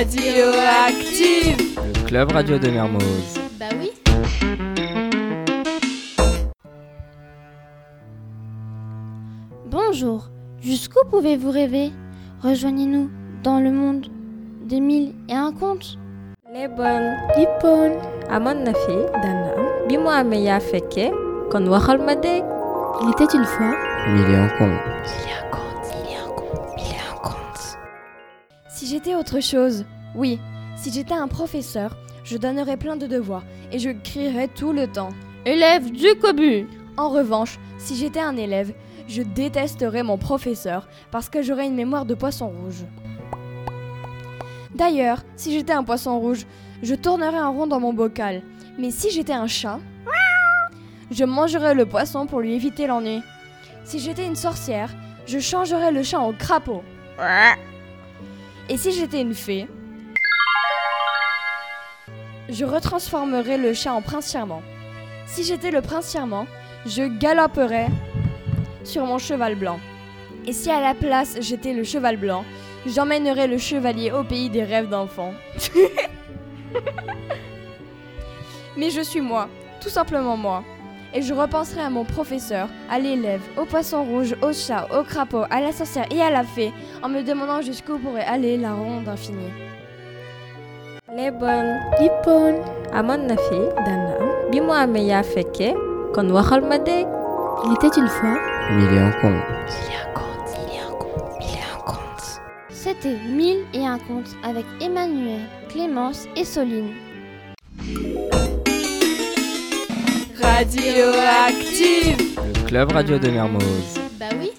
Radioactive Le club radio de Mermoz. Bah oui. Bonjour, jusqu'où pouvez-vous rêver? Rejoignez-nous dans le monde des mille et un contes. Lebon Lipon amoon na fi dana am bi mu amee yaa fekkee kon waxal ma dégg il était une fois Mille et un contes. J'étais autre chose, oui, si j'étais un professeur, je donnerais plein de devoirs et je crierais tout le temps. Élève du cobu En revanche, si j'étais un élève, je détesterais mon professeur parce que j'aurais une mémoire de poisson rouge. D'ailleurs, si j'étais un poisson rouge, je tournerais en rond dans mon bocal. Mais si j'étais un chat, je mangerais le poisson pour lui éviter l'ennui. Si j'étais une sorcière, je changerais le chat en crapaud. Et si j'étais une fée, je retransformerais le chat en prince charmant. Si j'étais le prince charmant, je galoperais sur mon cheval blanc. Et si à la place j'étais le cheval blanc, j'emmènerais le chevalier au pays des rêves d'enfants. Mais je suis moi, tout simplement moi. Et je repenserai à mon professeur, à l'élève, au poisson rouge, au chat, au crapaud, à la sorcière et à la fée, en me demandant jusqu'où pourrait aller la ronde infinie. Lebon Lipon amoon na fi dana am bi mu amee yaa fekkee kon waxal ma dégg il était une fois Mille et un contes. C'était Mille et un contes avec Emmanuel, Clémence et Soline. Radioactive Le club radio de Mermoz. Bah oui